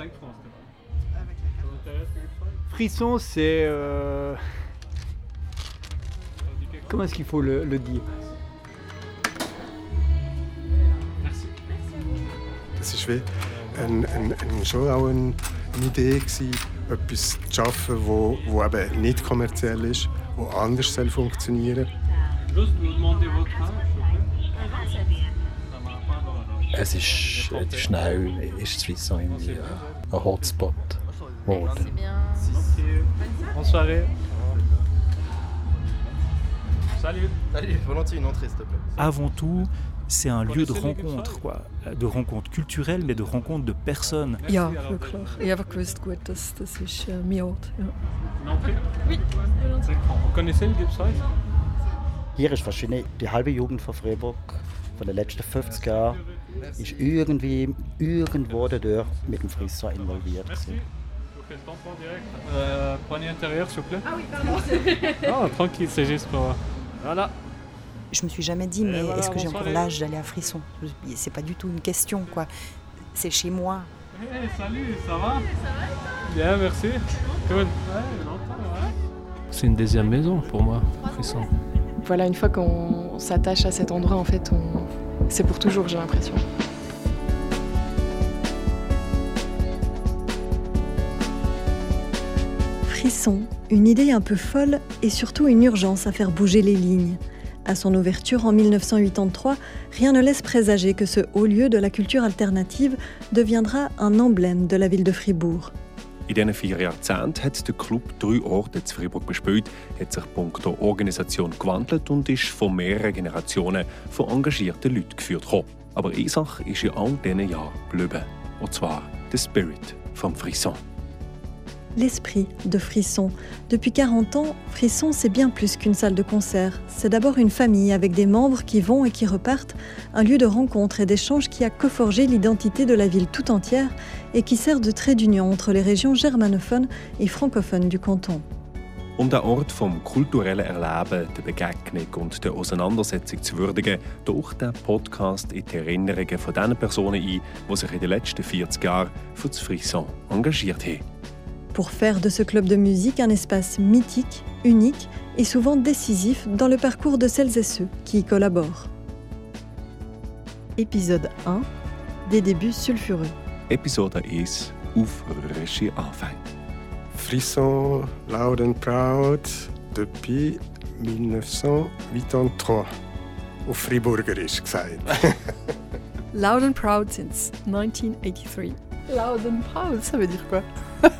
5 francs. Frisson, c'est. euh, Comment est-ce qu'il faut le, le dire? Das wie ein, ein, ein, schon auch ein, eine Idee, gewesen, etwas zu schaffen, wo, wo eben nicht kommerziell ist, wo anders soll funktionieren vous votre âge. Es ist äh, schnell ist Swissau irgendwie äh, ein Hotspot geworden. Bonne soirée. Salut. Allez, volontiers une entrée, s'il te plaît. Avant tout, c'est un lieu de rencontre, quoi. De rencontre culturelle, mais de rencontre de personnes. Ja, wirklich. Ich habe gewusst, gut, das, das ist äh, mein Ort. Ja. Oui. 5 francs. Vous connaissez le Gipsreich Hier ist wahrscheinlich die halbe Jugend von Freiburg von den letzten 50 Jahren ist irgendwie irgendwo dadurch mit dem Frisson involviert. Gewesen. Euh, poignée intérieure, s'il vous plaît. Ah oui, pardon. Tranquille, c'est juste pour. Voilà. Je me suis jamais dit, mais voilà, est-ce que j'ai encore l'âge d'aller à Frisson? C'est pas du tout une question, quoi. C'est chez moi. Hey, salut, ça va? Ça va Bien, merci. Cool. C'est une deuxième maison pour moi, Frisson. Voilà, une fois qu'on s'attache à cet endroit, en fait, on... c'est pour toujours, j'ai l'impression. Frisson, une idée un peu folle et surtout une urgence à faire bouger les lignes. À son ouverture en 1983, rien ne laisse présager que ce haut lieu de la culture alternative deviendra un emblème de la ville de Fribourg. In diesen vier Jahrzehnten hat der Club drei Orte zu Freiburg bespielt, hat sich punkto Organisation gewandelt und ist von mehreren Generationen von engagierten Leuten geführt. worden. Aber eine ist in all diesen Jahren geblieben. Und zwar der Spirit vom Frisson. L'esprit de Frisson. Depuis 40 ans, Frisson, c'est bien plus qu'une salle de concert. C'est d'abord une famille avec des membres qui vont et qui repartent, un lieu de rencontre et d'échange qui a coforgé l'identité de la ville tout entière et qui sert de trait d'union entre les régions germanophones et francophones du canton. Um den Ort vom kulturellen Erleben, der Begegnung und der Auseinandersetzung zu würdigen, taucht der Podcast in die Erinnerungen von den Personen ein, die sich in den letzten 40 Jahren für das Frisson engagiert haben. Pour faire de ce club de musique un espace mythique, unique et souvent décisif dans le parcours de celles et ceux qui y collaborent. Épisode 1 Des débuts sulfureux. Episode 1 Aufrührerische Anfänge. Frisson, loud and proud, depuis 1983. Auf Friburgerisch gesagt. Loud and proud since 1983. Loud and proud, ça veut dire quoi?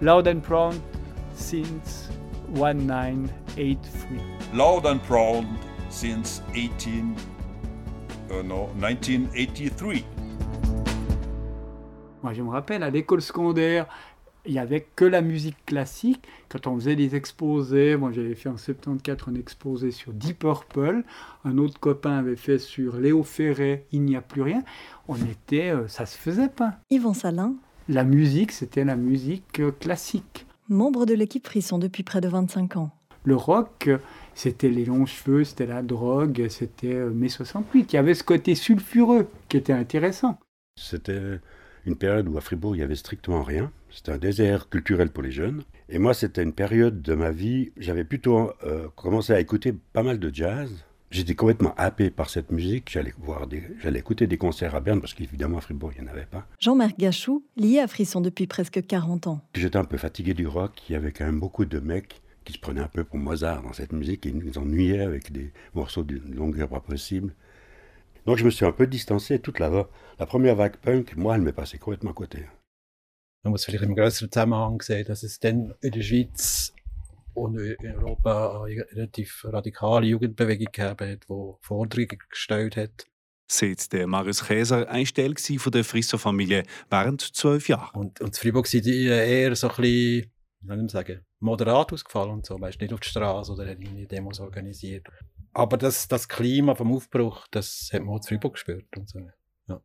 Loud and proud since 1983. Loud and proud since 18, uh, no, 1983. Moi, je me rappelle, à l'école secondaire, il n'y avait que la musique classique. Quand on faisait des exposés, moi j'avais fait en 74 un exposé sur Deep Purple, un autre copain avait fait sur Léo Ferré, Il n'y a plus rien. On était, euh, ça se faisait pas. Yvan Salin, La musique, c'était la musique euh, classique. membre de l'équipe Frisson depuis près de 25 ans. Le rock, c'était les longs cheveux, c'était la drogue, c'était euh, mai 68. Il y avait ce côté sulfureux qui était intéressant. C'était une période où à Fribourg, il n'y avait strictement rien. C'était un désert culturel pour les jeunes. Et moi, c'était une période de ma vie, j'avais plutôt euh, commencé à écouter pas mal de jazz. J'étais complètement happé par cette musique. J'allais voir des, j'allais écouter des concerts à Berne parce qu'évidemment à Fribourg, il n'y en avait pas. Jean-Marc Gachou, lié à Frisson depuis presque 40 ans. J'étais un peu fatigué du rock. Il y avait quand même beaucoup de mecs qui se prenaient un peu pour Mozart dans cette musique et ils nous ennuyaient avec des morceaux d'une longueur pas possible. Donc je me suis un peu distancé. Toute la, la première vague punk, moi, elle m'est passée complètement à côté. Man muss vielleicht im größeren Zusammenhang sehen, dass es dann in der Schweiz und in Europa eine relativ radikale Jugendbewegung gegeben hat, die Forderungen gestellt hat. Seit der Marius Käser ein Teil von der Frisso-Familie während zwölf Jahren. Und, und in Freiburg sind die eher so ein bisschen, ich sagen, moderat ausgefallen und so. Weißt, nicht auf die Straße oder hat irgendwie Demos organisiert. Aber das, das Klima vom Aufbruch, das hat man auch in Freiburg gespürt und so. Ja.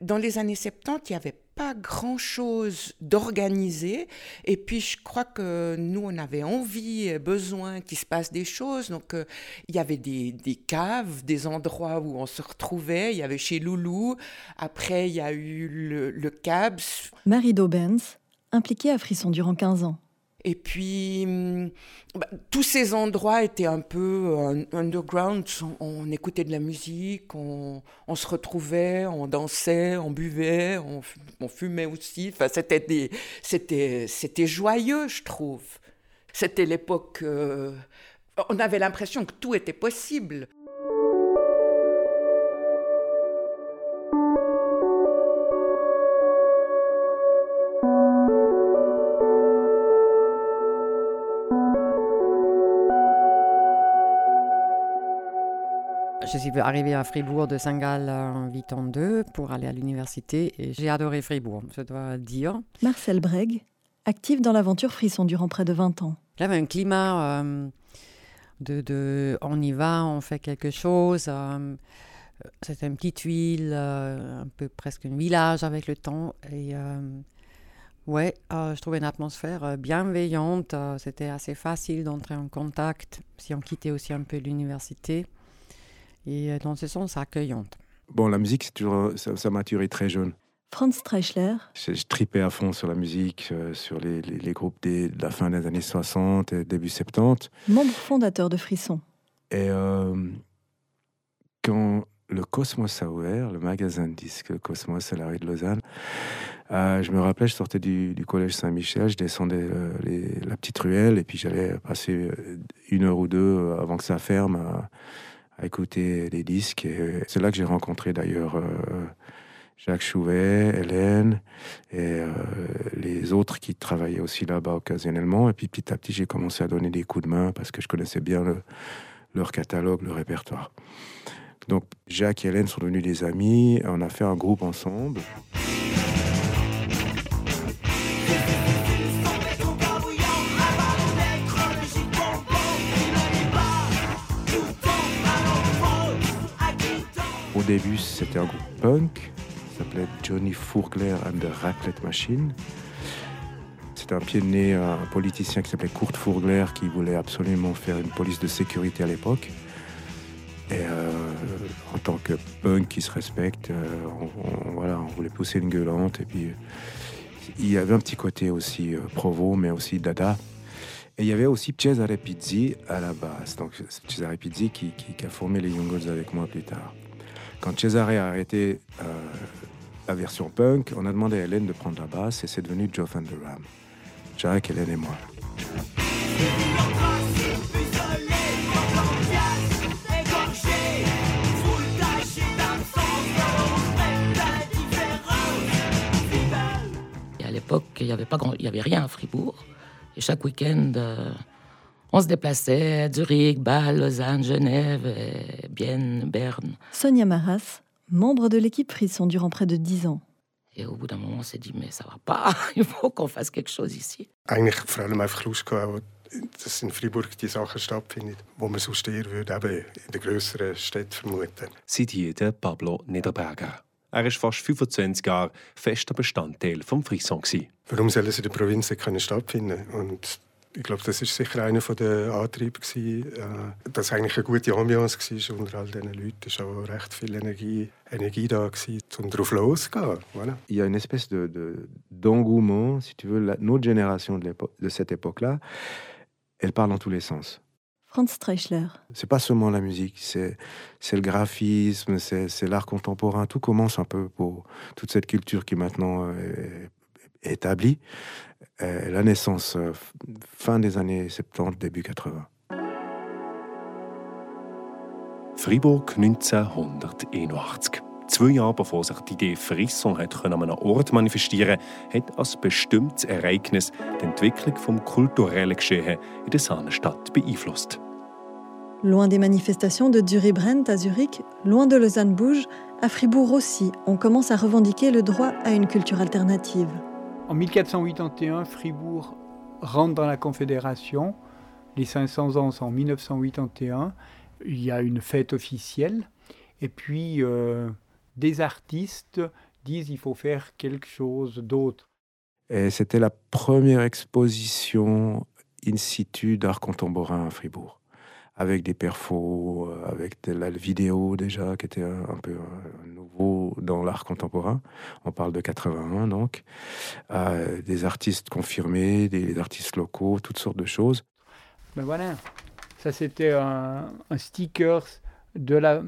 Dans les années 70, il n'y avait pas grand-chose d'organisé. Et puis, je crois que nous, on avait envie, besoin qu'il se passe des choses. Donc, euh, il y avait des, des, caves, des endroits où on se retrouvait. Il y avait chez Loulou. Après, il y a eu le, le CABS. Marie Daubens, impliquée à Frisson durant 15 ans. Et puis, hum, bah, tous ces endroits étaient un peu euh, underground. On, écoutait de la musique, on, se retrouvait, on dansait, on buvait, on, on fumait aussi. Enfin, c'était, des, c'était, c'était joyeux, je trouve. C'était l'époque. Euh, on avait l'impression que tout était possible. Je suis arrivée à Fribourg de Saint-Gall en 82 pour aller à l'université et j'ai adoré Fribourg, je dois dire. Marcel Breg, actif dans l'aventure Frisson durant près de 20 ans. Il y avait un climat euh, de, de, on y va, on fait quelque chose. Euh, C'était une petite ville, euh, un peu presque un village avec le temps. Et ouais, je trouvais une atmosphère bienveillante. C'était assez facile d'entrer en contact si on quittait aussi un peu l'université et euh, dans ce sens accueillante. Bon, la musique, c'est toujours, ça, ça m'a très jeune. Franz Streichler. Je, je, tripais à fond sur la musique, euh, sur les, les, les groupes des, de la fin des années 60 et début 70. Membre fondateur de Frisson. Et euh, quand le Cosmos a ouvert, le magasin de disques Cosmos à la rue de Lausanne, euh, je me rappelais, je sortais du, du collège Saint-Michel, je descendais euh, les, la petite ruelle et puis j'allais passer euh, une heure ou deux avant que ça ferme. À, à écouter des disques. Et c'est là que j'ai rencontré d'ailleurs euh, Jacques Chouvet, Hélène et euh, les autres qui travaillaient aussi là-bas occasionnellement. Et puis petit à petit, j'ai commencé à donner des coups de main parce que je connaissais bien le, leur catalogue, le répertoire. Donc Jacques et Hélène sont devenus des amis, on a fait un groupe ensemble. Début, c'était un groupe punk, s'appelait Johnny Fourgler and the Raclette Machine. C'était un pied de nez, un politicien qui s'appelait Kurt Fourgler qui voulait absolument faire une police de sécurité à l'époque. Et euh, en tant que punk qui se respecte, euh, on, voilà, on voulait pousser une gueulante. Et puis, il y avait un petit côté aussi euh, provo, mais aussi dada. Et il y avait aussi Cesare Pizzi à la base. Donc, Cesare Pizzi qui, qui, a formé les Young Gods avec moi plus tard. Quand Cesare a arrêté euh, la version punk, on a demandé à Hélène de prendre la basse et c'est devenu Joe Van Der Ram. Jack, Hélène et moi. Et à l'époque, il n'y avait, pas grand... il avait rien à Fribourg. Et chaque week-end, euh, on se déplaçait à Zurich, Bâle, Lausanne, Genève, et Bienne, Berne. Sonia Maras, membre de l'équipe Frisson durant près de dix ans. Et au bout d'un moment, on s'est dit, mais ça va pas, il faut qu'on fasse quelque chose ici. Eigentlich vor allem einfach Lust gehabt, dass in Freiburg die Sachen stattfinden, wo man sonst eher würde, eben in den grösseren Städten vermuten. Seit hier der Pablo Niederberger. Er war fast 25 Jahre fester Bestandteil vom Frisson. Warum sollen sie in der Provinz können stattfinden? Und ich glaube, das ist sicher einer der Antriebe, gewesen, äh, dass eigentlich eine gute Ambiance war unter all diesen Leuten. Es war auch recht viel Energie, Energie da, gewesen, um drauf loszugehen. Voilà. Il y a une espèce de, de, d'engouement, si tu veux, la, notre génération de, de cette époque-là, elle parle dans tous les sens. Franz Streichler. C'est pas seulement la musique, c'est, le graphisme, c'est, c'est l'art contemporain. Tout commence un peu pour toute cette culture qui maintenant est, est établie. Euh, la naissance euh, fin des années 70, début 80. Fribourg 1981. Zwei Jahre bevor sich die Idee Frisson hat an einem Ort manifestieren hat als bestimmtes Ereignis die Entwicklung vom kulturellen Geschehen in der Sahnestadt beeinflusst. Loin des manifestations de Zurich-Brent à Zurich, loin de Lausanne-Bouge, à Fribourg aussi, on commence à revendiquer le droit à une culture alternative. En 1481, Fribourg rentre dans la Confédération. Les 500 ans sont en 1981. Il y a une fête officielle. Et puis, euh, des artistes disent il faut faire quelque chose d'autre. Et c'était la première exposition in situ d'art contemporain à Fribourg, avec des perfos, euh, avec la vidéo déjà, qui était un, peu nouveau dans l'art contemporain. On parle de 81 donc. Euh, des artistes confirmés, des, artistes locaux, toutes sortes de choses. Ben voilà, ça c'était un, un sticker de la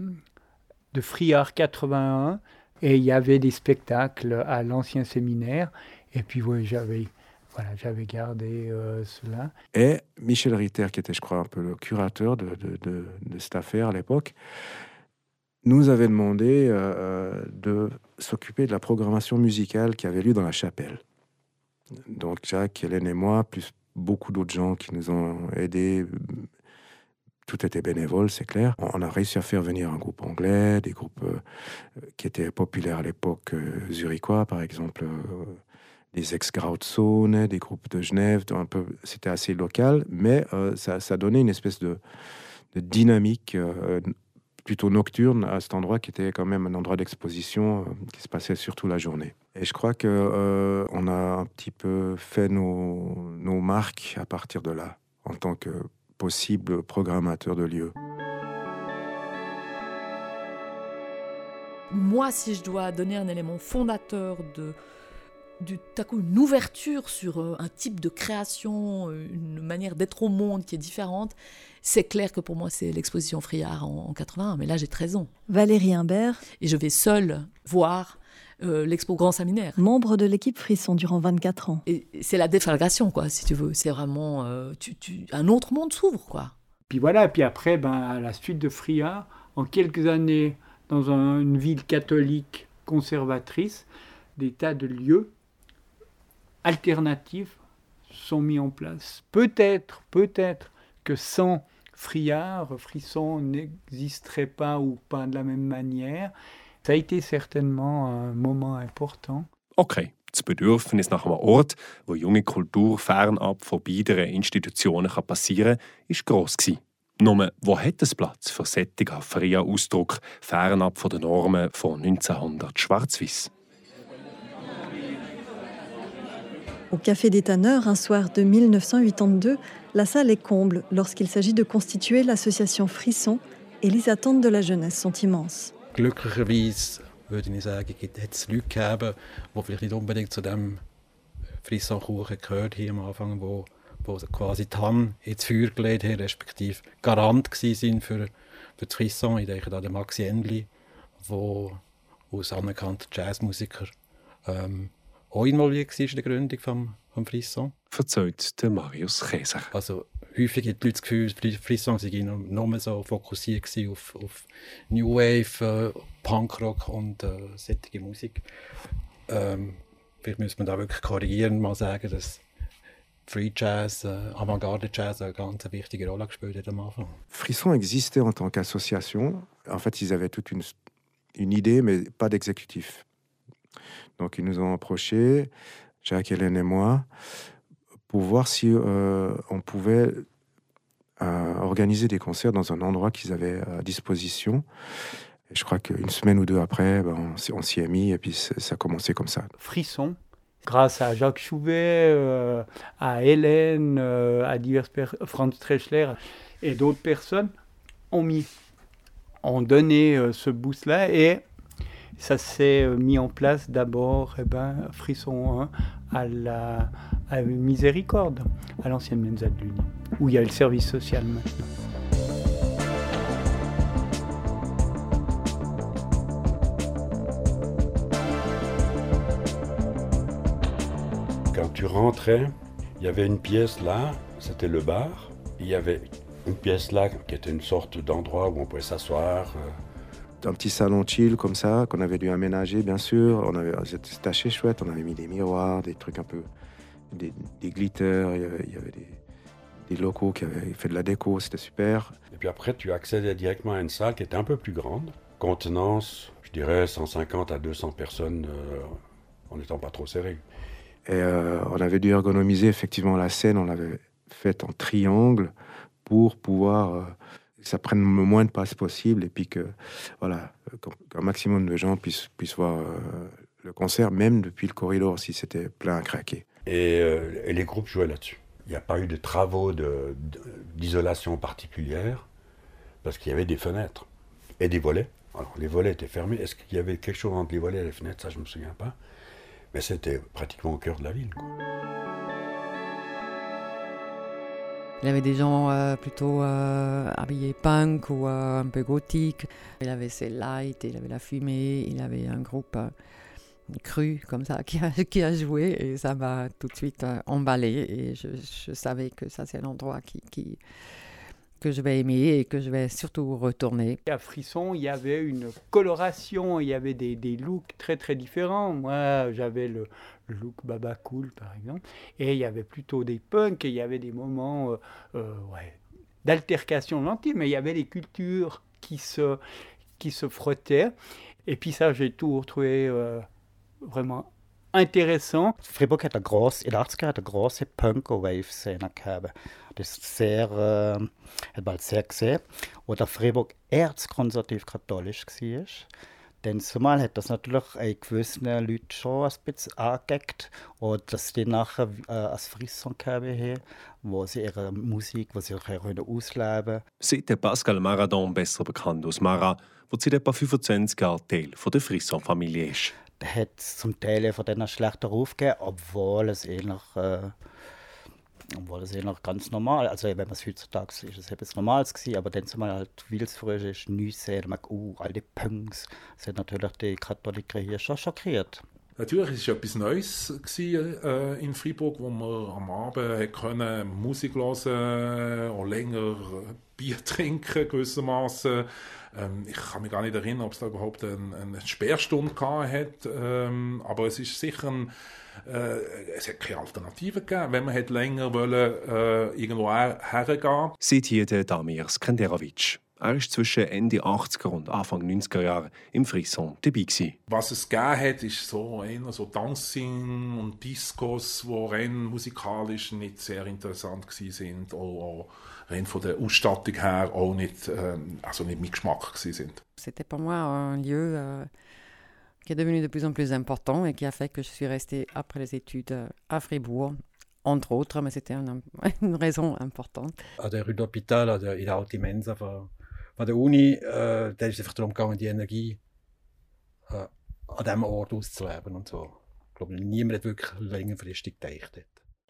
de Free Art 81 et il y avait des spectacles à l'ancien séminaire et puis oui, j'avais voilà, j'avais gardé euh, cela. Et Michel Ritter, qui était, je crois, un peu le curateur de, cette affaire à l'époque, nous avait demandé euh, euh, de s'occuper de la programmation musicale qui avait lieu dans la chapelle. Donc Jacques, Hélène et moi, plus beaucoup d'autres gens qui nous ont aidés, tout était bénévole, c'est clair. On a réussi à faire venir un groupe anglais, des groupes qui étaient populaires à l'époque, zurichois par exemple des ex-Grauzone, des groupes de Genève, c'était assez local, mais euh, ça, ça, donnait une espèce de, de dynamique euh, plutôt nocturne à cet endroit qui était quand même un endroit d'exposition euh, qui se passait surtout la journée. Et je crois que on a un petit peu fait nos, nos marques à partir de là, en tant que possible programmateur de lieux. Moi, si je dois donner un élément fondateur de, du à coup une ouverture sur euh, un type de création, euh, une manière d'être au monde qui est différente. C'est clair que pour moi, c'est l'exposition Friard en, en 81, mais là, j'ai 13 ans. Valérie Imbert. Et je vais seule voir euh, l'expo Grand Saminaire. Membre de l'équipe Frisson durant 24 ans. Et c'est la déflagration, quoi, si tu veux. C'est vraiment. tu, un autre monde s'ouvre, quoi. Puis voilà, puis après, ben, à la suite de Friard, en quelques années, dans une ville catholique conservatrice, des tas de lieux alternatifs sont mis en place. Peut-être, peut-être que sans Friard, Frisson n'existerait pas ou pas de la même manière. Ça a été certainement un moment important. Okay. Das Bedürfnis nach einem Ort, wo junge Kultur fernab von beiden Institutionen passieren kann, war gross. Nur, wo hat es Platz für solchen freien Ausdruck fernab von den Normen von 1900 Schwarz-Weiß? Au Café des Tanneurs, un soir de 1982, la salle est comble lorsqu'il s'agit de constituer l'association Frisson et les attentes de la jeunesse sont immenses. Glücklicherweise würde ich sagen, gibt es Leute gegeben, die vielleicht nicht unbedingt zu dem Frisson-Kuchen gehört haben am Anfang, wo, wo quasi die Hand ins Feuer gelegt haben, respektive Garant sind für, für das Frisson. Ich denke an Maxi Endli, der als anerkannter Jazzmusiker ähm, auch involviert war in der Gründung vom, vom Frisson. Verzeiht der Marius Käser. Also häufig hat die Leute das Gefühl, Frisson sei nur so fokussiert auf, auf New Wave, äh, Punkrock und äh, solche Musik. Ähm, vielleicht müsste man da wirklich korrigieren, mal sagen, dass Free Jazz, äh, Avantgarde Jazz eine ganz wichtige Rolle gespielt hat am Anfang. Frisson existait en tant qu'association. En fait, ils avaient toute une, une idée, mais pas d'exécutif. Donc ils nous ont approchés, Jacques, Hélène et moi, pour voir si euh, on pouvait euh, organiser des concerts dans un endroit qu'ils avaient à disposition. Je crois qu'une semaine ou deux après, ben, on, s'y est mis et puis ça a commencé comme ça. Frisson, grâce à Jacques Chouvet, euh, à Hélène, à divers Franz Treschler et d'autres personnes, ont mis, ont donné ce boost-là et ça s'est euh, mis en place d'abord, eh ben, Frisson 1 à la Miséricorde, à l'ancienne Mensa de l'Union, où il y a le service social maintenant. Quand tu rentrais, il y avait une pièce là, c'était le bar. Il y avait une pièce là qui était une sorte d'endroit où on pouvait s'asseoir. Euh, un petit salon chill comme ça, qu'on avait dû aménager, bien sûr. On avait, c'était assez chouette. On avait mis des miroirs, des trucs un peu, des, des glitters. Il y avait, il y avait des, des, locaux qui avaient fait de la déco. C'était super. Et puis après, tu accédais directement à une salle qui était un peu plus grande. Contenance, je dirais 150 à 200 personnes euh, en n'étant pas trop serré. Et euh, on avait dû ergonomiser effectivement la scène. On l'avait faite en triangle pour pouvoir euh, que ça prenne le moins de place possible et puis que voilà, qu'un maximum de gens puissent, puissent voir euh, le, concert, même depuis le corridor, si c'était plein à craquer. Et, euh, les groupes jouaient là-dessus. Il n'y a pas eu de travaux d'isolation particulière, parce qu'il y avait des fenêtres et des volets. Alors, les volets étaient fermés. Est-ce qu'il y avait quelque chose entre les volets et les fenêtres? Ça, je ne me souviens pas. Mais c'était pratiquement au cœur de la ville. Il avait des gens euh, plutôt euh, habillés punk ou euh, un peu gothique. Il avait ses lights, il avait la fumée, il avait un groupe cru comme ça qui a, joué et ça m'a tout de suite emballé et je, savais que ça c'est l'endroit qui, que je vais aimer et que je vais surtout retourner. À Frisson, il y avait une coloration, il y avait des, looks très très différents. Moi, j'avais le, look Baba Cool par exemple, et il y avait plutôt des punks, et il y avait des moments euh, euh, d'altercation gentille, mais il y avait des cultures qui se, qui se frottaient. Et puis ça, j'ai tout retrouvé euh, vraiment interessant. Fribourg hat eine grosse, in den 80 hat eine große Punk-Wave-Szene gehabt. Das ist sehr, äh, hat man sehr gesehen. Oder Fribourg erzkonservativ-katholisch war. Denn zumal hat das natürlich einen gewissen Leuten schon ein bisschen angeeckt. Und dass die nachher äh, als Frisson gehabt haben, wo sie ihre Musik, wo sie ausleben können. C'était Pascal Maradon, besser bekannt als Mara, wo seit etwa 25 Jahren Teil der Frisson-Familie ist. Hat es zum Teil von denen schlechter Ruf gegeben, obwohl es eigentlich, äh, obwohl es eigentlich ganz normal, also wenn man es heutzutage ist, es etwas Normales gewesen, aber dann zumal halt, weil es früher ist, nichts sehen, man uh, all die Punks, sind natürlich die Katholiker hier schon schockiert. Natürlich war es etwas Neues gewesen, äh, in Freiburg, wo man am Abend können Musik hören und länger Bier trinken gewissermaßen. Ähm, ich kann mich gar nicht erinnern, ob es da überhaupt eine, eine Sperrstunde hat, ähm, aber es ist sicher ein, äh, es hat keine Alternative gegeben, wenn man hat länger wollen, äh, irgendwo hergehen. Der Damir Skenderovic. Er war zwischen Ende 80er und Anfang 90er Jahre im Frisson dabei. Gewesen. Was es gegeben hat, ist so eher so Dancing und Discos, die rein musikalisch nicht sehr interessant waren. Auch, rein von der Ausstattung her auch nicht, ähm, also nicht mein Geschmack sind. C'était pour moi un lieu euh, qui est devenu de plus en plus important et qui a fait que je suis restée après les études à Fribourg entre autres, mais c'était une, une, raison importante. An der Rue d'Hôpital, in der alten Mensa von der Uni, äh, da ist es einfach darum gegangen, die Energie äh, an diesem Ort auszuleben und so. Ich glaube, niemand hat wirklich längerfristig gedacht.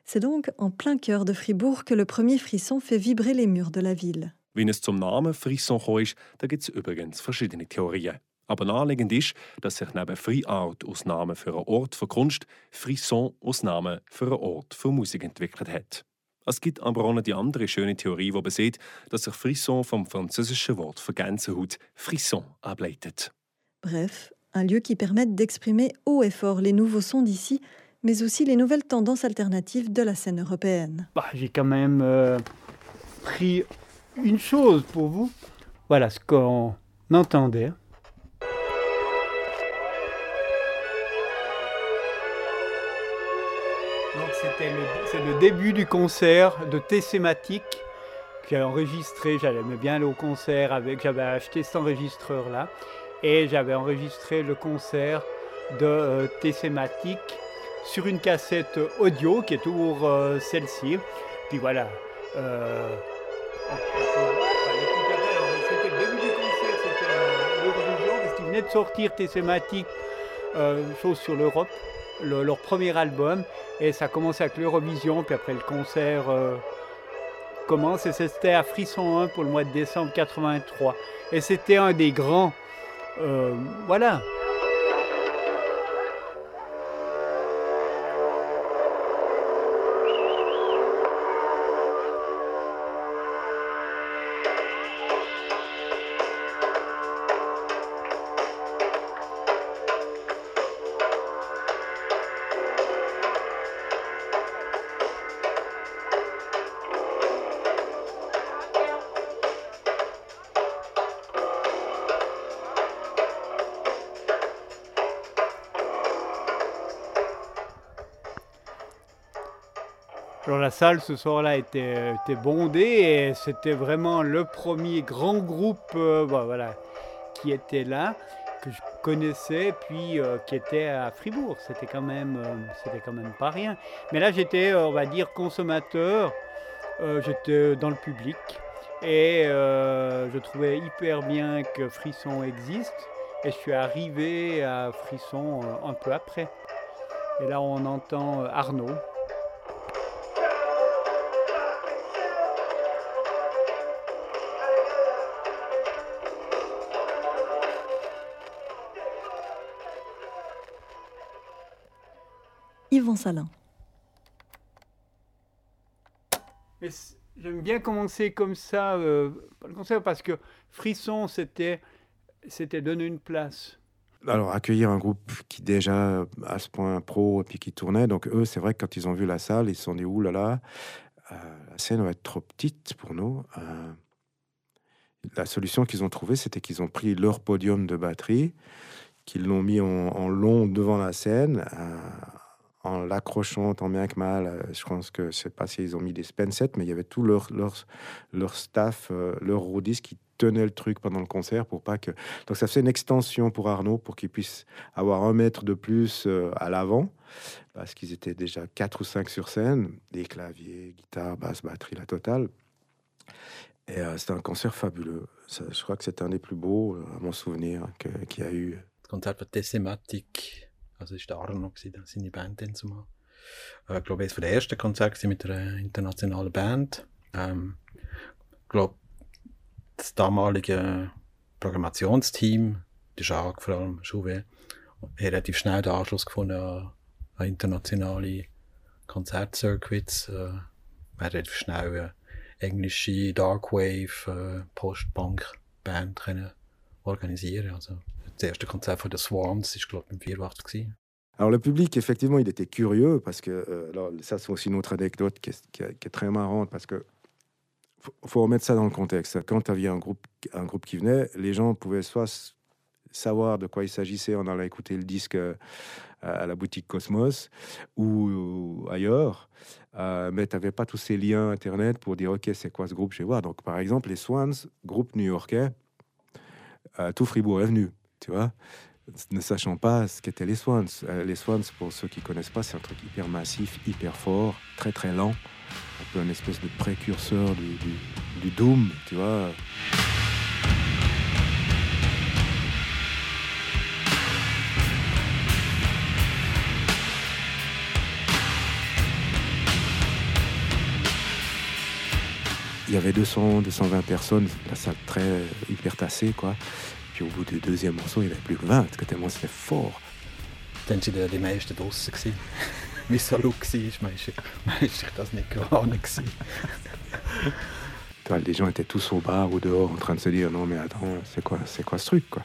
C'est donc en plein cœur de Fribourg que le premier frisson fait vibrer les murs de la ville. Wie es zum Namen Frisson gekommen ist, da gibt es übrigens verschiedene Theorien. Aber naheliegend ist, dass sich neben Free Art aus Namen für einen Ort für Kunst Frisson aus Namen für einen Ort für Musik entwickelt hat. Es gibt aber auch noch die andere schöne Theorie, die besagt, dass sich Frisson vom französischen Wort für Gänsehaut Frisson ableitet. Bref, un lieu qui permet d'exprimer haut et fort les nouveaux sons d'ici, mais aussi les nouvelles tendances alternatives de la scène européenne. Bah, J'ai quand même euh, pris une chose pour vous. Voilà ce qu'on entendait. C'était le, le, début du concert de Tessématique que j'ai enregistré. J'allais bien aller au concert avec. J'avais acheté cet enregistreur là et j'avais enregistré le concert de euh, sur une cassette audio qui est toujours euh, celle-ci. Puis voilà. Euh, c'était le début du concert, c'était l'Eurovision, parce qu'ils venaient de sortir euh, chose sur l'Europe, le, leur premier album, et ça commence avec l'Eurovision, puis après le concert euh, commence, et c'était à Frisson 1 pour le mois de décembre 83. Et c'était un des grands. Euh, voilà. Salle ce soir-là était, était, bondée et c'était vraiment le premier grand groupe euh, bah, qui était là. que je connaissais, puis euh, qui était à Fribourg. C'était quand même, euh, c'était quand même pas rien. Mais là, j'étais, on va dire, consommateur. j'étais dans le public et je trouvais hyper bien que Frisson existe. Et je suis arrivé à Frisson un peu après. Et là, on entend Arnaud. Yvan Salin. J'aime bien commencer comme ça euh, le concert parce que Frisson, c'était c'était donner une place. Alors, accueillir un groupe qui déjà à ce point pro et puis qui tournait, donc eux, c'est vrai que quand ils ont vu la salle, ils se sont dit, ouh là là, euh, la scène va être trop petite pour nous. Euh, la solution qu'ils ont trouvée, c'était qu'ils ont pris leur podium de batterie, qu'ils l'ont mis en, long devant la scène, en l'accrochant tant bien que mal. Euh, je pense que, sais pas s'ils ont mis des Spenset, mais il y avait tout leur, leur, leur staff, euh, leur roadies qui tenait le truc pendant le concert pour pas que. Donc ça fait une extension pour Arnaud pour qu'il puisse avoir un mètre de plus euh, à l'avant parce qu'ils étaient déjà quatre ou cinq sur scène, des claviers, guitare, basse, batterie, la totale. Et c'était un concert fabuleux. je crois que c'est un des plus beaux, à mon souvenir, qu'il y a eu. Concert thématique Also ist der Arno, gewesen, seine Band dann zumal. Äh, ich glaube, eines der ersten Konzerte mit einer internationalen Band. Ähm, ich glaube, das damalige Programmationsteam, die Schag vor allem, hat relativ schnell den Anschluss gefunden an, an internationale Konzertcircuits. Äh, relativ schnell eine englische Darkwave, äh, Post-Punk-Band organisieren Also das erste Konzert von war, glaube ich, im 84. Alors le public, effectivement, il était curieux parce que euh, ça, c'est aussi une autre anecdote qui est, très marrante parce que faut, remettre ça dans le contexte. Quand il y avait un groupe, un groupe qui venait, les gens pouvaient soit savoir de quoi il s'agissait en allant écouter le disque euh, à la boutique Cosmos ou, ailleurs, euh, mais tu n'avais pas tous ces liens Internet pour dire, OK, c'est quoi ce groupe, je vais voir. Donc, par exemple, les Swans, groupe new-yorkais, tout Fribourg est venu tu vois, ne sachant pas ce qu'étaient les Swans. Euh, les Swans, pour ceux qui connaissent pas, c'est un truc hyper massif, hyper fort, très très lent, un peu une espèce de précurseur du, du Doom, tu vois. il y avait 200, 220 personnes, la salle très hyper tassée, quoi. Puis au bout du deuxième morceau, il n'y avait plus que 20, que tellement c'était fort. Das nicht geahnt. Les gens étaient tous au bar ou dehors en train de se dire non mais attends c'est quoi c'est quoi ce truc quoi?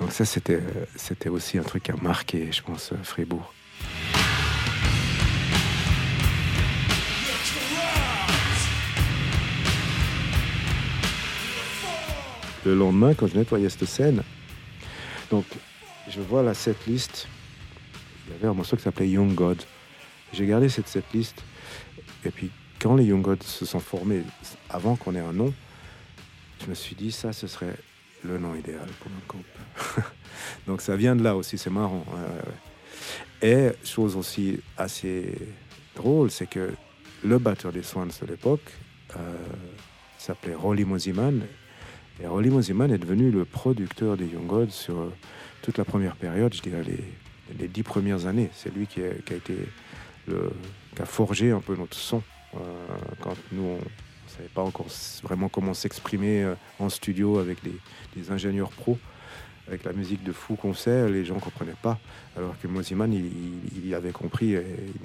Donc ça c'était c'était aussi un truc à marquer je pense Fribourg le lendemain, quand je nettoyais cette scène, donc je vois la setlist. Il y avait un morceau qui s'appelait Young God. J'ai gardé cette setlist. Et puis, quand les Young Gods se sont formés, avant qu'on ait un nom, je me suis dit, ça, ce serait le nom idéal pour un groupe. donc ça vient de là aussi, c'est marrant. Et chose aussi assez drôle, c'est que le batteur des Swans de l'époque euh, s'appelait Rolly Mosiman et Rolly Mosiman est devenu le producteur des Young Gods sur euh, toute la première période, je dirais les, les dix premières années. C'est lui qui a, forgé un peu notre son. Euh, quand nous, on ne savait pas encore vraiment comment s'exprimer euh, en studio avec des, ingénieurs pros. Avec la musique de fou qu'on sait, les gens ne comprenaient pas. Alors que Mosiman, il, avait compris et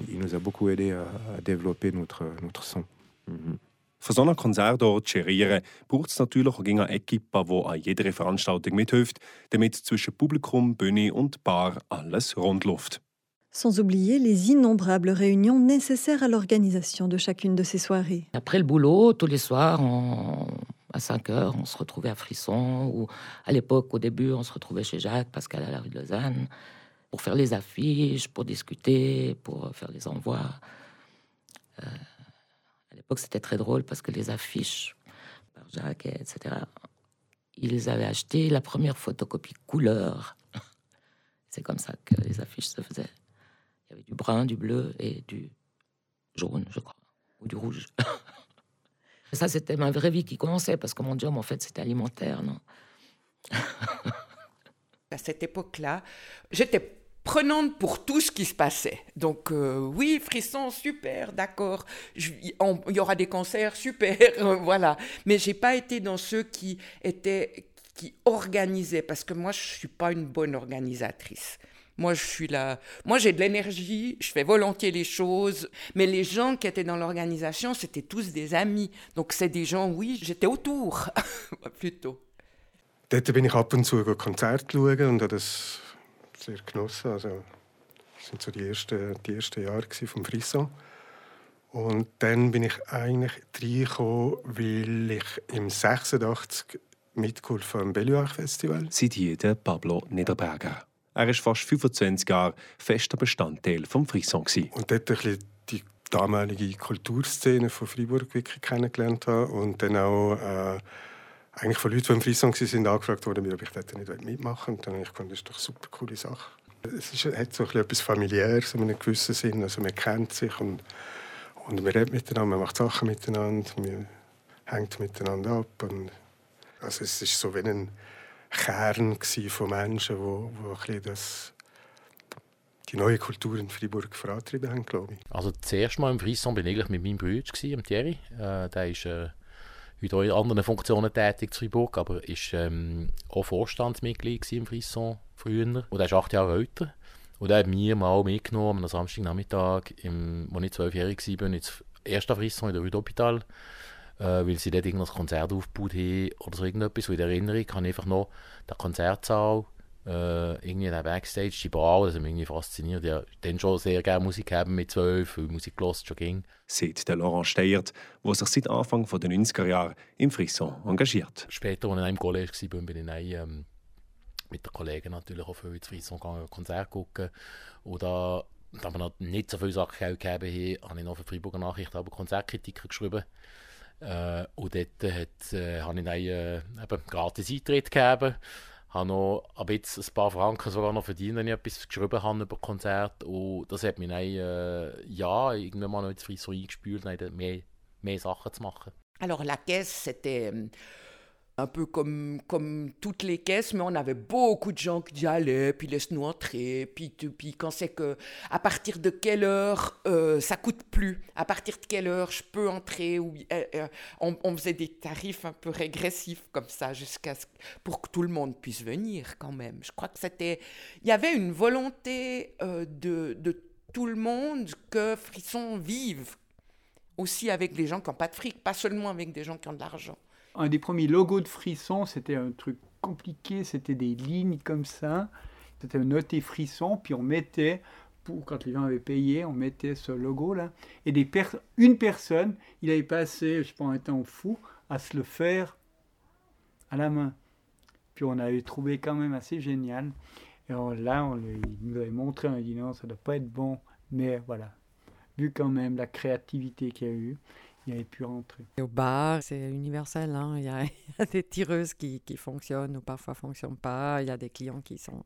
il nous a beaucoup aidé à, développer notre, notre son. Mm-hmm. Von so gerieren, braucht es natürlich auch eine Equipe, die an jeder Veranstaltung mithilft, damit zwischen Publikum, Bühne und Bar alles rund läuft. Sans oublier les innombrables réunions nécessaires à l'organisation de chacune de ces soirées. Après le boulot, tous les soirs, on... à 5 heures, on se retrouvait à Frisson, ou à l'époque, au début, on se retrouvait chez Jacques, Pascal à la rue de Lausanne, pour faire les affiches, pour discuter, pour faire les envois. Euh l'époque, c'était très drôle parce que les affiches par Jacques, etc., ils avaient acheté la première photocopie couleur. C'est comme ça que les affiches se faisaient. Il y avait du brun, du bleu et du jaune, je crois, ou du rouge. ça, c'était ma vraie vie qui commençait, parce que mon job, en fait, c'était alimentaire, non? À cette époque-là, j'étais prenante pour tout ce qui se passait. Donc euh, oui, frisson, super, d'accord. Il y aura des concerts, super, voilà. Mais j'ai pas été dans ceux qui étaient qui organisaient, parce que moi je suis pas une bonne organisatrice. Moi, je suis là. Moi, j'ai de l'énergie, je fais volontiers les choses. Mais les gens qui étaient dans l'organisation, c'était tous des amis. Donc, c'est des gens, oui, j'étais autour, plutôt. Dort bin ich ab und zu Konzerte schauen und habe das sehr genossen. Also, das waren so die ersten, die ersten Jahre vom Frisson. Und dann bin ich eigentlich reingekommen, weil ich im 86 mitgeholfen am Belluach Festival. Seit hier der Pablo Niederberger. Er ist fast 25 Jahre fester Bestandteil vom Frisson. Und dort ein bisschen die damalige Kulturszene von Freiburg wirklich kennengelernt habe und dann auch äh, eigentlich von Leuten, die im Frisson waren, angefragt worden, ob ich dort nicht mitmachen will. Und dann ich gedacht, das ist doch eine super coole Sache. Es ist, hat so etwas Familiäres in einem gewissen Sinn. Also man kennt sich und, und man redet miteinander, man macht Sachen miteinander, man hängt miteinander ab. Und, also es ist so wie ein Kern von Menschen, wo, wo ein das die neue Kultur in Freiburg vorantrieben haben, glaube ich. Also zuerst mal im Frisson bin ich mit meinem Bruder, Thierry. Äh, der ist äh, heute auch in anderen Funktionen tätig in Freiburg, aber ist ähm, auch Vorstandsmitglied im Frisson früher. Und er ist acht Jahre älter. Und er hat mich mal mitgenommen am Samstagnachmittag, als ich zwölfjährig war, ins erste Frisson in der Rue d'Hôpital äh, weil sie dort irgendein Konzert aufgebaut haben oder so irgendetwas. Und in Erinnerung habe ich einfach noch den Konzertsaal, äh, irgendwie den Backstage, die Bar, das hat mich irgendwie fasziniert. Ja, dann schon sehr gerne Musik haben mit zwölf, weil Musik gehört schon ging. Seit der Laurent Steyert, der sich seit Anfang der 90er Jahre im Frisson engagiert. Später, als ich in einem College war, bin ich dann, ähm, mit den Kollegen natürlich auch viel ins Frisson gegangen, Konzert gucken. Oder da wir noch nicht so viele Sachen gegeben haben, habe ich noch für Freiburger Nachrichten aber Konzertkritiker geschrieben. Äh, und dort hat, äh, habe ich dann äh, eben gratis Eintritt gegeben. Habe noch ab jetzt ein paar Franken sogar noch verdient, wenn ich etwas geschrieben habe über Konzert. Und das hat mich dann, äh, ja, irgendwann mal noch ins Frisson eingespült, mehr, mehr Sachen zu machen. Alors la caisse, c'était un peu comme, comme toutes les caisses, mais on avait beaucoup de gens qui y allaient, puis laisse-nous entrer, puis, puis quand c'est que, à partir de quelle heure euh, ça coûte plus, à partir de quelle heure je peux entrer, ou, euh, euh, on, faisait des tarifs un peu régressifs comme ça, jusqu'à pour que tout le monde puisse venir quand même. Je crois que c'était, il y avait une volonté de, de tout le monde que Frisson vive aussi avec les gens qui n'ont pas de fric, pas seulement avec des gens qui ont de l'argent un des premiers logos de Frisson, c'était un truc compliqué, c'était des lignes comme ça, c'était noté Frisson, puis on mettait, pour, quand les gens avaient payé, on mettait ce logo-là, et des une personne, il avait passé, je pense, un temps fou, à se le faire à la main. Puis on avait trouvé quand même assez génial. Et là, on, il nous avait montré, on a dit non, ça ne doit pas être bon, mais voilà, vu quand même la créativité qu'il y a eu, il avait pu rentrer. au bar, c'est universel. Hein? Il, y a, des tireuses qui, qui, fonctionnent ou parfois ne fonctionnent pas. Il y a des clients qui sont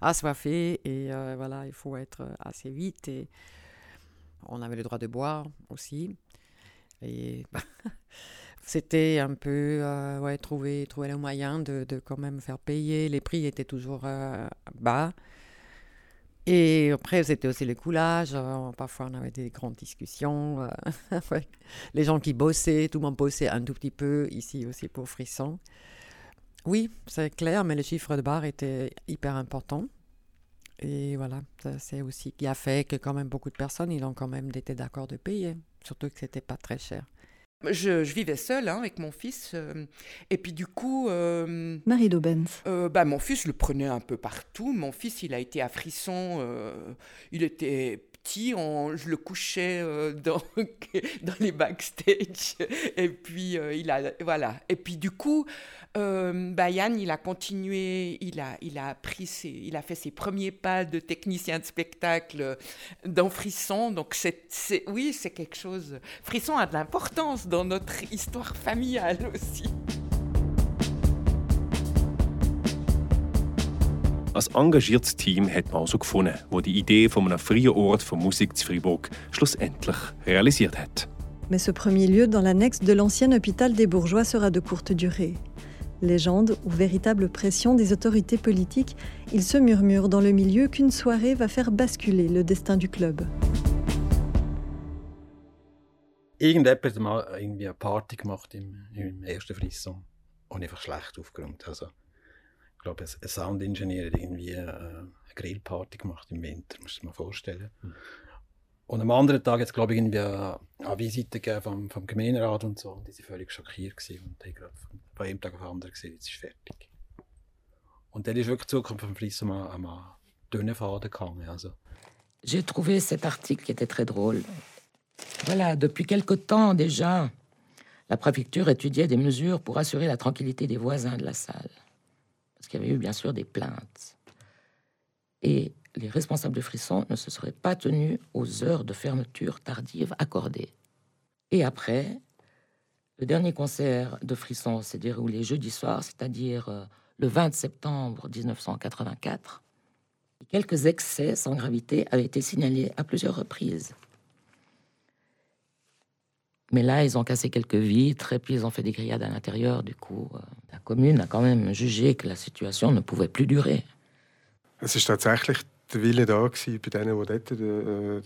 assoiffés et euh, voilà, il faut être assez vite. Et on avait le droit de boire aussi. Et c'était un peu euh, ouais, trouver, trouver le moyen de, quand même faire payer. Les prix étaient toujours euh, bas. Et après, c'était aussi le coulage. Euh, parfois, on avait des grandes discussions. Euh, les gens qui bossaient, tout le monde bossait un tout petit peu, ici aussi pour Frisson. Oui, c'est clair, mais le chiffre de barre était hyper important. Et voilà, c'est aussi qui a fait que quand même beaucoup de personnes, ils ont quand même été d'accord de payer, surtout que c'était pas très cher. Je, vivais seule hein, avec mon fils. Euh, et puis du coup... Euh, Marie Daubens. Euh, bah, mon fils le prenait un peu partout. Mon fils, il a été à Frisson. il était petit, je le couchais dans, dans les backstage. Et puis, il a... Voilà. Et puis du coup, euh, Yann, il a continué, il a, il a appris, il a fait ses premiers pas de technicien de spectacle dans Frisson. Donc, c'est, oui, c'est quelque chose. Frisson a de l'importance dans notre histoire familiale aussi. Ein engagiertes Team hat man also gefunden, wo die Idee von einem freien Ort für Musik zu Fribourg schlussendlich realisiert hat. Mais ce premier lieu dans l'annexe de l'ancien hôpital des Bourgeois sera de courte durée. Légende ou véritable pression des autorités politiques, il se murmure dans le milieu qu'une soirée va faire basculer le destin du club. Irgendjemand hat mal irgendwie eine Party gemacht im, im ersten Frisson und einfach schlecht aufgeräumt. Also, glaube, ein Soundingenieur hat irgendwie äh, eine Grillparty gemacht im Winter, musst du dir mal vorstellen. Mhm. Und am anderen Tag es, glaube ich, irgendwie eine, eine Visite gegeben vom, vom Gemeinderat und so. Und die waren völlig schockiert gewesen und haben gerade von einem Tag auf den anderen gesehen, jetzt ist fertig. Und dann ist wirklich die Zukunft vom Frisson am, am dünnen Faden gegangen. Also. J'ai trouvé cet article qui était très drôle. Voilà, depuis quelque temps déjà, la préfecture étudiait des mesures pour assurer la tranquillité des voisins de la salle. Qu'il y avait eu bien sûr des plaintes. Et les responsables de Frisson ne se seraient pas tenus aux heures de fermeture tardive accordées. Et après, le dernier concert de Frisson s'est déroulé jeudi soir, c'est-à-dire euh, le 20 septembre 1984. quelques excès sans gravité avaient été signalés à plusieurs reprises. Mais là, ils ont cassé quelques vitres et puis ils ont fait des grillades à l'intérieur. Du coup, euh, la commune a quand même jugé que la situation ne pouvait plus durer. Es ist tatsächlich der Wille da gewesen, bei denen, die dort äh,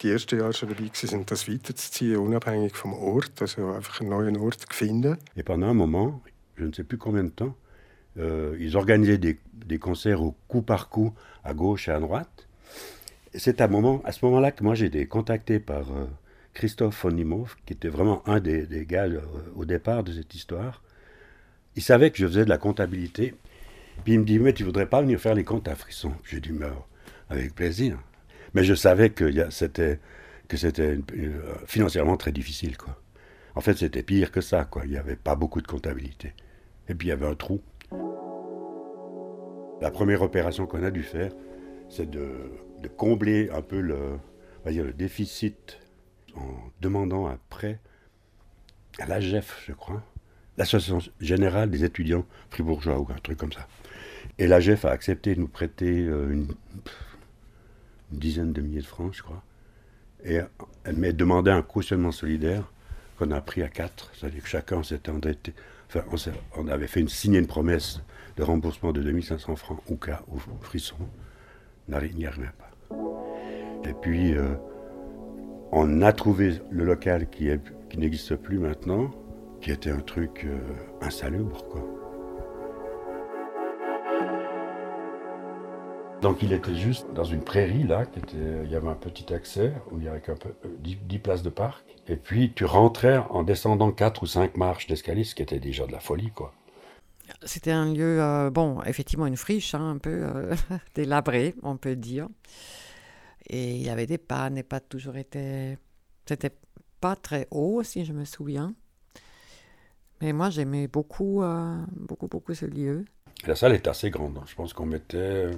die ersten Jahre schon dabei waren, das weiterzuziehen, unabhängig vom Ort, also einfach einen neuen Ort zu finden. Et pendant un moment, je ne sais plus combien de temps, euh, ils organisaient des, des, concerts au coup par coup, à gauche et à droite. C'est à, moment, à ce moment-là que moi j'ai été contacté par euh, Christophe Fonimov, qui était vraiment un des, gars euh, au départ de cette histoire. Il savait que je faisais de la comptabilité. Puis il me dit, mais tu voudrais pas venir faire les comptes à Frisson J'ai dit, mais avec plaisir. Mais je savais que c'était que c'était financièrement très difficile, quoi. En fait, c'était pire que ça, quoi. Il n'y avait pas beaucoup de comptabilité. Et puis il y avait un trou. La première opération qu'on a dû faire, c'est de, de, combler un peu le, dire, le déficit en demandant prêt à l'AGEF, je crois, l'Association générale des étudiants fribourgeois ou un truc comme ça. Et l'AGEF a accepté de nous prêter euh, une, dizaine de milliers de francs, je crois. Et elle m'a demandé un cautionnement solidaire qu'on a pris à quatre. C'est-à-dire que chacun s'était endetté. Enfin, on, avait fait une, signé une promesse de remboursement de 2500 francs au cas où Frisson n'y arrivait pas. Et puis, euh, on a trouvé le local qui, n'existe plus maintenant, qui était un truc euh, insalubre. Donc il était juste dans une prairie là, il y avait un petit accès où il y avait un peu, 10, euh, places de parc. Et puis tu rentrais en descendant 4 ou 5 marches d'escalier, ce qui était déjà de la folie quoi. C'était un lieu, euh, bon, effectivement une friche, hein, un peu euh, délabré, on peut dire. Et il y avait des pannes, et pas toujours été. C'était pas très haut, si je me souviens. Mais moi, j'aimais beaucoup, beaucoup, beaucoup ce lieu. La salle est assez grande. Hein. Je pense qu'on mettait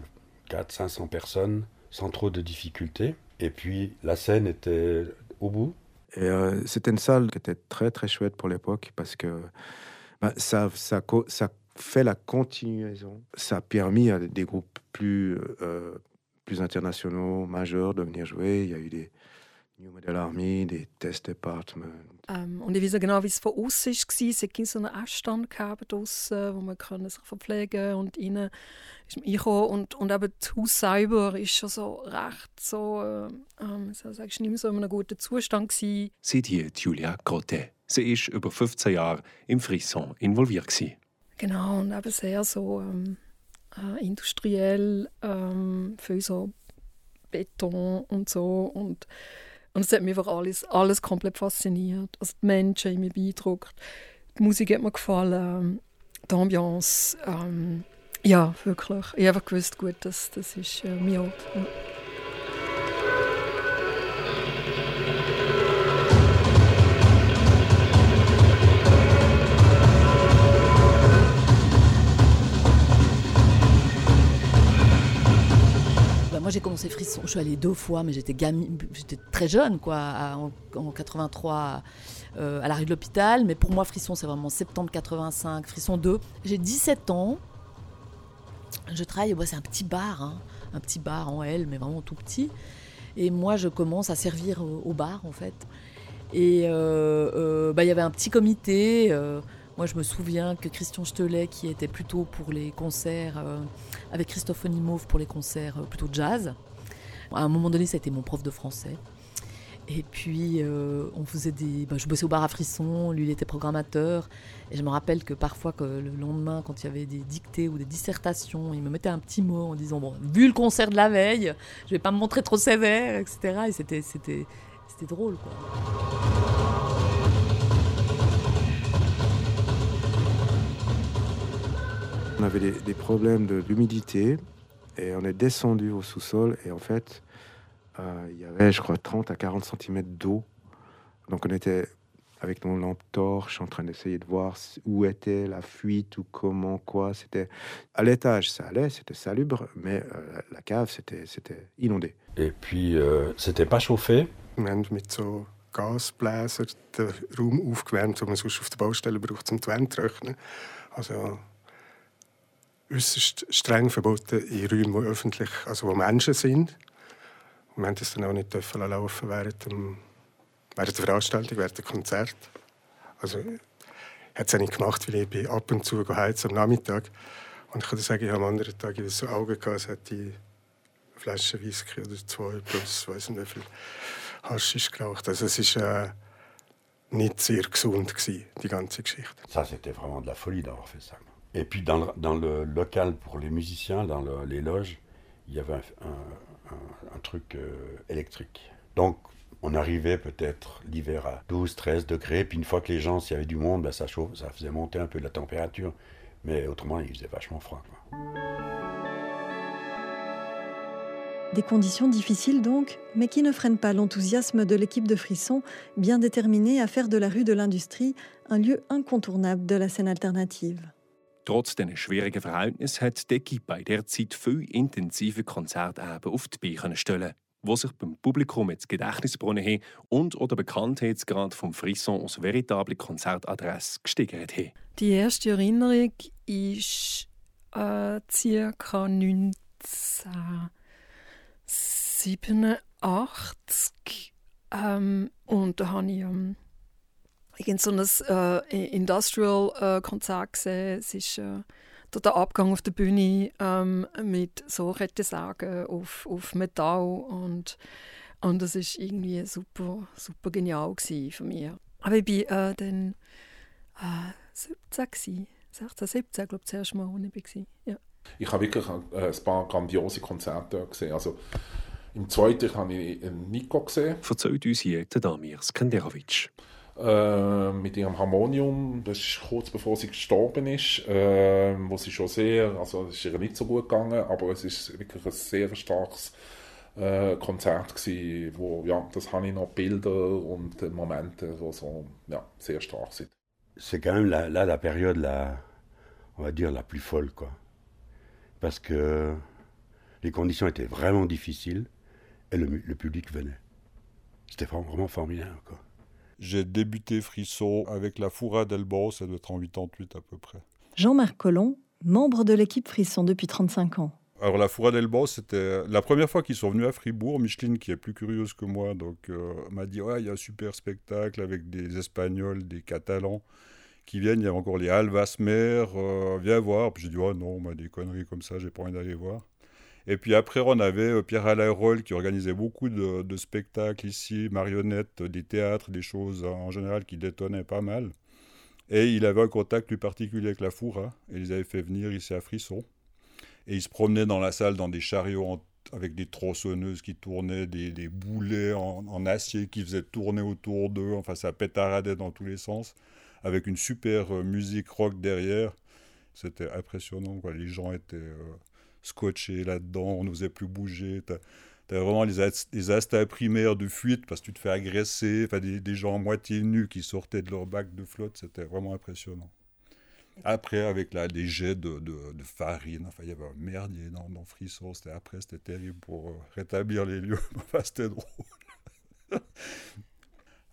400-500 personnes sans trop de difficultés. Et puis la scène était au bout. Et euh, c'était une salle qui était très très chouette pour l'époque parce que bah, ça, ça, ça fait la continuation. Ça a permis à des groupes plus, euh, plus internationaux, majeurs, de venir jouer. Il y a eu des, New Model Army, die Test Department. Ähm, und ich weiß genau, wie es von außen war. Es gab so einen Essstand draussen, wo man können sich verpflegen und innen ist man reingekommen. Und, und eben das Haus selber ist schon so recht so, äh, ähm, so sagst, nicht mehr so in einem guten Zustand gewesen. Sieht hier Julia Grotte. Sie ist über 15 Jahre im Frisson involviert gewesen. Genau, und eben sehr so ähm, äh, industriell, ähm, viel so Beton und so und und es hat mich einfach alles, alles komplett fasziniert. Also die Menschen haben mich beeindruckt, die Musik hat mir gefallen, die Ambiance. Ähm, ja, wirklich. Ich habe gewusst, gut, das, das ist äh, mein Ort. Ja. Moi j'ai commencé Frisson, je suis allée deux fois, mais j'étais j'étais très jeune, quoi, en, 83 euh, à la rue de l'hôpital. Mais pour moi, Frisson, c'est vraiment septembre 85, Frisson 2. J'ai 17 ans. Je travaille, c'est un petit bar, hein, un petit bar en L, mais vraiment tout petit. Et moi, je commence à servir au, bar, en fait. Et bah, il y avait un petit comité. Moi, je me souviens que Christian Stelet, qui était plutôt pour les concerts, avec Christophe Onimov pour les concerts plutôt jazz. À un moment donné, ça a été mon prof de français. Et puis, euh, on faisait des. Bah, je bossais au bar à frisson, lui, il était programmateur. Et je me rappelle que parfois, que le lendemain, quand il y avait des dictées ou des dissertations, il me mettait un petit mot en disant Bon, vu le concert de la veille, je vais pas me montrer trop sévère, etc. Et c'était drôle, quoi. On avait des, des problèmes de l'humidité et on est descendu au sous-sol et en fait, euh, il y avait, je crois, 30 à 40 cm d'eau. Donc on était avec nos lampes torches en train d'essayer de voir où était la fuite ou comment, quoi. C'était à l'étage, ça allait, c'était salubre, mais euh, la cave, c'était, c'était inondé. Et puis, euh, c'était pas chauffé Gasbläser den Raum aufgewärmt, den man sonst auf der Baustelle braucht, um die Wände zu trocknen. Also äußerst streng verboten in Räumen, wo öffentlich, also wo Menschen sind. Wir haben das dann auch nicht dürfen laufen während, dem, während der Veranstaltung, während der Konzert. Also, habe es nicht gemacht, weil ich bin ab und zu heizen am Nachmittag. Und ich kann sagen, ich habe am anderen Tag so Augen gehabt, hätte ich eine Flasche Whisky oder zwei plus, ich weiß nicht wie viel Haschisch geraucht. Also es war äh, nicht sehr gesund, gewesen, die ganze Geschichte. Ça, c'était vraiment de la folie d'avoir fait ça. Et puis dans le, local pour les musiciens, dans le, les loges, il y avait un, truc euh, électrique. Donc, on arrivait peut-être l'hiver à 12, 13 degrés, puis une fois que les gens, s'il y avait du monde, ben, ça, chauffe, ça faisait monter un peu la température. Mais autrement, il faisait vachement froid. Des conditions difficiles donc, mais qui ne freinent pas l'enthousiasme de l'équipe de Frisson, bien déterminée à faire de la rue de l'Industrie un lieu incontournable de la scène alternative. Trotz diesen schwierigen Verhältnissen hat Deki bei der Zeit viel intensive Konzerte auf die Beine stellen wo sich beim Publikum ins Gedächtnis gebrochen haben und oder Bekanntheitsgrad vom Frisson als veritable Konzertadresse gesteigert haben. Die erste Erinnerung ist äh, ca. 1987 ähm, und da habe ich ähm, irgend so ein äh, Industrial-Konzert äh, gesehen. Es ist äh, der Abgang auf der Bühne ähm, mit so Kettensägen auf, auf Metall und, und das ist irgendwie super, super genial für mich. Aber ich war äh, dann äh, 17 gewesen. 16, 17, glaube ich, das erste Mal, als ich war. Ja. Ich habe wirklich äh, ein paar grandiose Konzerte gesehen. Also, Im zweiten habe ich Nico gesehen. Erzählt uns hier der Damir Skenderovic. Äh, mit ihrem Harmonium, das ist kurz bevor sie gestorben ist, äh, wo sie schon sehr, also es ist ihr nicht so gut gegangen, aber es ist wirklich ein sehr starkes äh, Konzert gewesen, wo, ja, das habe ich noch Bilder und Momente, die so, ja, sehr stark sind. C'est quand même la, là la période la, on va dire la plus folle quoi, parce que les conditions étaient vraiment difficiles et le, le public venait. C'était vraiment formidable quoi. J'ai débuté Frisson avec la Foura d'Elbo, ça doit être en 88 à peu près. Jean-Marc Collomb, membre de l'équipe Frisson depuis 35 ans. Alors la Foura d'Elbo, c'était la première fois qu'ils sont venus à Fribourg. Micheline, qui est plus curieuse que moi, donc euh, m'a dit ouais, il y a un super spectacle avec des Espagnols, des Catalans qui viennent. Il y a encore les Alvasmer, euh, viens voir. Puis j'ai dit oh non, des conneries comme ça, j'ai pas envie d'aller voir. Et puis après, on avait euh, Pierre Alain qui organisait beaucoup de, spectacles ici, marionnettes, des théâtres, des choses en général qui détonnaient pas mal. Et il avait un contact plus particulier avec la Foura, et ils avaient fait venir ici à Frisson. Et ils se promenaient dans la salle dans des chariots avec des tronçonneuses qui tournaient, des, boulets en, acier qui faisaient tourner autour d'eux. Enfin, ça pétaradait dans tous les sens, avec une super euh, musique rock derrière. C'était impressionnant. Les gens étaient euh, scotché là-dedans, on n'osait plus bouger. Tu as, vraiment les, les primaires de fuite parce que tu te fais agresser, enfin, des, gens à moitié nus qui sortaient de leur bac de flotte, c'était vraiment impressionnant. Après, avec là, des jets de, de, farine, enfin, il y avait un merdier dans, dans Frisson, après, c'était terrible pour euh, rétablir les lieux, enfin, c'était drôle.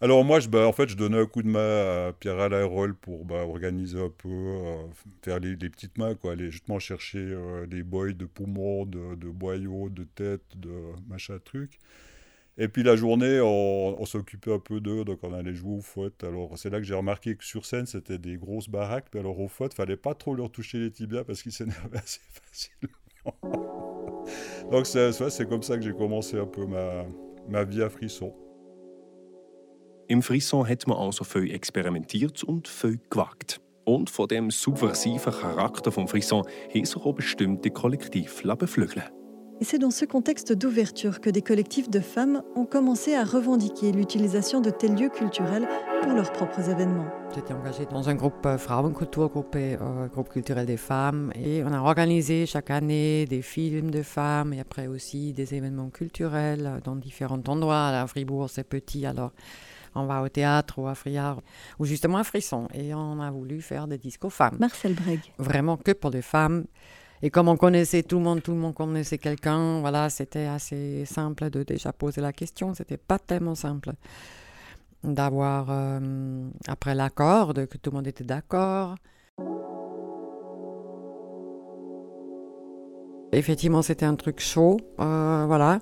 Alors moi, je, bah, en fait, je donnais un coup de main à Pierre Alain Roll pour bah, organiser un peu, euh, faire les, les, petites mains, aller justement chercher euh, des boys de poumons, de, boyaux, de têtes, de machin truc. Et puis la journée, on, s'occupait un peu d'eux, donc on allait jouer au foot. Alors c'est là que j'ai remarqué que sur scène, c'était des grosses baraques, mais alors au foot, fallait pas trop leur toucher les tibias parce qu'ils s'énervaient assez facilement. donc c'est comme ça que j'ai commencé un peu ma vie à frisson. Im Frisson hat man also viel experimentiert und viel gewagt. Und von dem subversiven Charakter Frisson haben sich auch bestimmte Kollektive beflügeln Et c'est dans ce contexte d'ouverture que des collectifs de femmes ont commencé à revendiquer l'utilisation de tels lieux culturels pour leurs propres événements. J'étais engagée dans un groupe euh, Frauenkultur, groupe, euh, groupe culturel des femmes, et on a organisé chaque année des films de femmes et après aussi des événements culturels dans différents endroits. À Fribourg, c'est petit, alors on va au théâtre ou à Friard, ou justement à Frisson. Et on a voulu faire des disques aux femmes. Marcel Breg. Vraiment que pour les femmes. Et comme on connaissait tout le monde, tout le monde connaissait quelqu'un, voilà, c'était assez simple de déjà poser la question. C'était pas tellement simple d'avoir, euh, après l'accord, que tout le monde était d'accord. Effectivement, c'était un truc chaud, euh, voilà.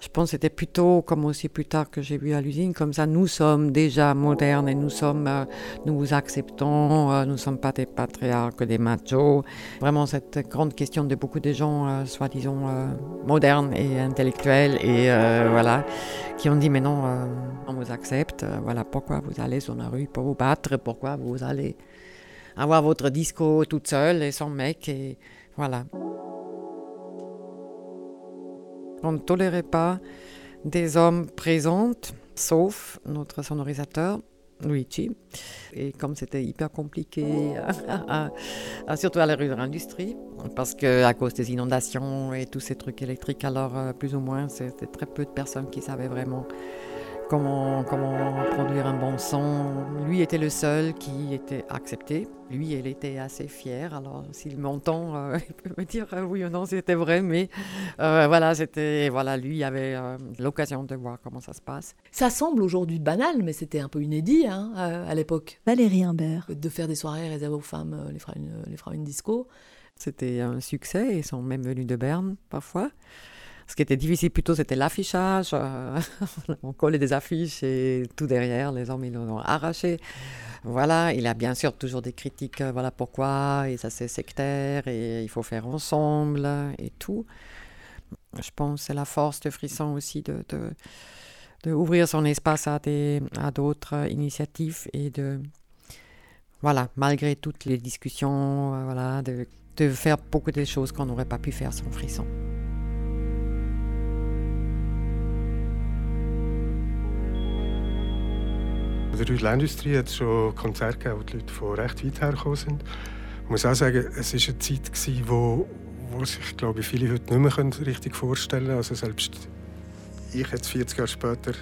Je pense que c'était plutôt, comme aussi plus tard que j'ai vu à l'usine, comme ça, nous sommes déjà modernes et nous sommes, euh, nous vous acceptons, euh, nous ne sommes pas des patriarques, des machos. Vraiment cette grande question de beaucoup de gens, euh, soi-disant modernes et intellectuels, et voilà, qui ont dit mais non, on vous accepte, voilà pourquoi vous allez sur la rue pour vous battre, pourquoi vous allez avoir votre disco toute seule et sans mec, et voilà. On ne tolérait pas des hommes présents, sauf notre sonorisateur, Luigi. Et comme c'était hyper compliqué, surtout à la rue de l'industrie, parce qu'à cause des inondations et tous ces trucs électriques, alors euh, plus ou moins, c'était très peu de personnes qui savaient vraiment comment, comment produire un bon son. Lui était le seul qui était accepté. Lui, il était assez fier. Alors, s'il m'entend, euh, il peut me dire euh, oui ou non, c'était vrai. Mais euh, voilà, c'était voilà, lui avait l'occasion de voir comment ça se passe. Ça semble aujourd'hui banal, mais c'était un peu inédit hein, à, l'époque. Valérie Imbert. De faire des soirées réservées aux femmes, les frères les frères une disco. C'était un succès. Ils sont même venus de Berne parfois. Ce qui était difficile plutôt, c'était l'affichage. Euh, on collait des affiches et tout derrière, les hommes, ils l'ont arraché. Voilà, il a bien sûr toujours des critiques, euh, voilà pourquoi, et ça c'est sectaire, et il faut faire ensemble, et tout. Je pense que c'est la force de Frisson aussi de, de, son espace à, à d'autres initiatives et de, voilà, malgré toutes les discussions, euh, voilà, de, de faire beaucoup de choses qu'on n'aurait pas pu faire sans Frisson. In der Industrie hat es schon Konzerte gegeben, wo die Leute von recht weit her gekommen sind. Ich muss auch sagen, es war eine Zeit, gewesen, wo, wo sich glaube ich, viele heute nicht mehr richtig vorstellen können. Also selbst ich jetzt 40 Jahre später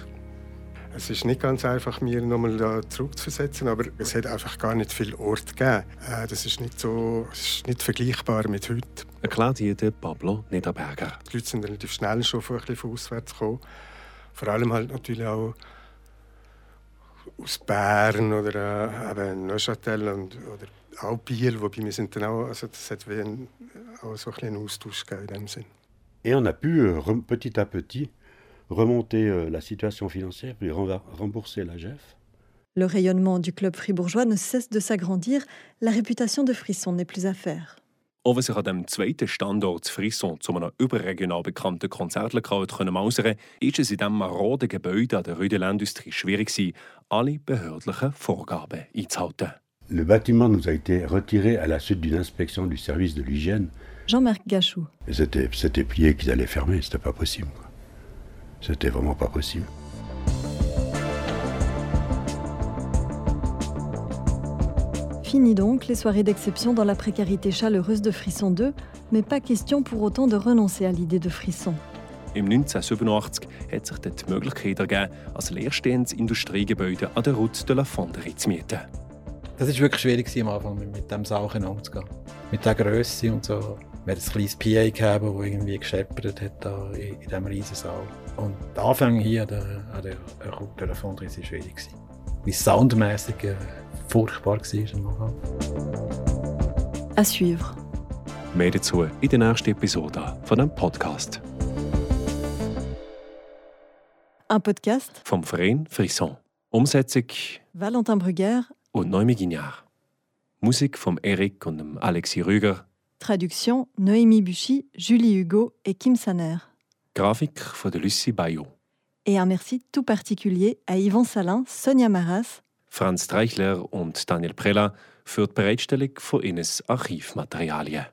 es ist nicht ganz einfach, mir nochmal da zurückzuversetzen, aber es hat einfach gar nicht viel Ort gegeben. Äh, das ist nicht so, ist nicht vergleichbar mit heute. Erklärt hier der Pablo Niederberger. Die Leute sind relativ schnell schon von, ein bisschen von auswärts gekommen. Vor allem halt natürlich auch aus Bern oder äh, eben Neuchâtel und, oder auch Biel, wobei wir sind dann auch, also das hat wie ein, auch so ein einen Austausch gegeben in dem Sinn. Et on a pu euh, petit à petit remonter euh, la situation financière, puis rembourser la GEF. Le rayonnement du club fribourgeois ne cesse de s'agrandir, la réputation de Frisson n'est plus à faire. Auch wenn sich an dem zweiten Standort Frisson zu einem überregional bekannten Konzertlokal mausern ist es in diesem maroden Gebäude an der Rue de l'Industrie schwierig gewesen, alle behördlichen Vorgaben einzuhalten. Le bâtiment nous a été retiré à la suite d'une inspection du service de l'hygiène. Jean-Marc Gachou. C'était plié qu'ils allaient fermer, c'était pas possible. C'était vraiment pas possible. Fini donc les soirées d'exception dans la précarité chaleureuse de Frisson 2, mais pas question pour autant de renoncer à l'idée de Frisson. Im 1987 hat sich dann die Möglichkeit ergeben, als leerstehendes Industriegebäude an der Route de la Fonderie zu mieten. Das war wirklich schwierig am Anfang, mit, mit dem Sachen umzugehen. Mit der Größe und so. Wir hatten ein kleines PA gehabt, das irgendwie gescheppert hat da in, diesem riesen Saal. Und der Anfang hier an der, an der, an der Fonderie war schwierig. Wie soundmäßig äh, furchtbar war. À suivre. Mehr dazu in der nächsten Episode von dem Podcast. Un podcast Vom Verein Frisson. Umsetzung Valentin Brugger, und Noemi Guignard. Musik vom Eric und dem Alexis Rüger. traduction Noémie Buchy, Julie Hugo et Kim Saner. Grafik von der Lucie Bayot. Et un merci tout particulier à Yvan Salin, Sonia Maras, Franz Treichler und Daniel Prella für die Bereitstellung von ihres Archivmaterialien.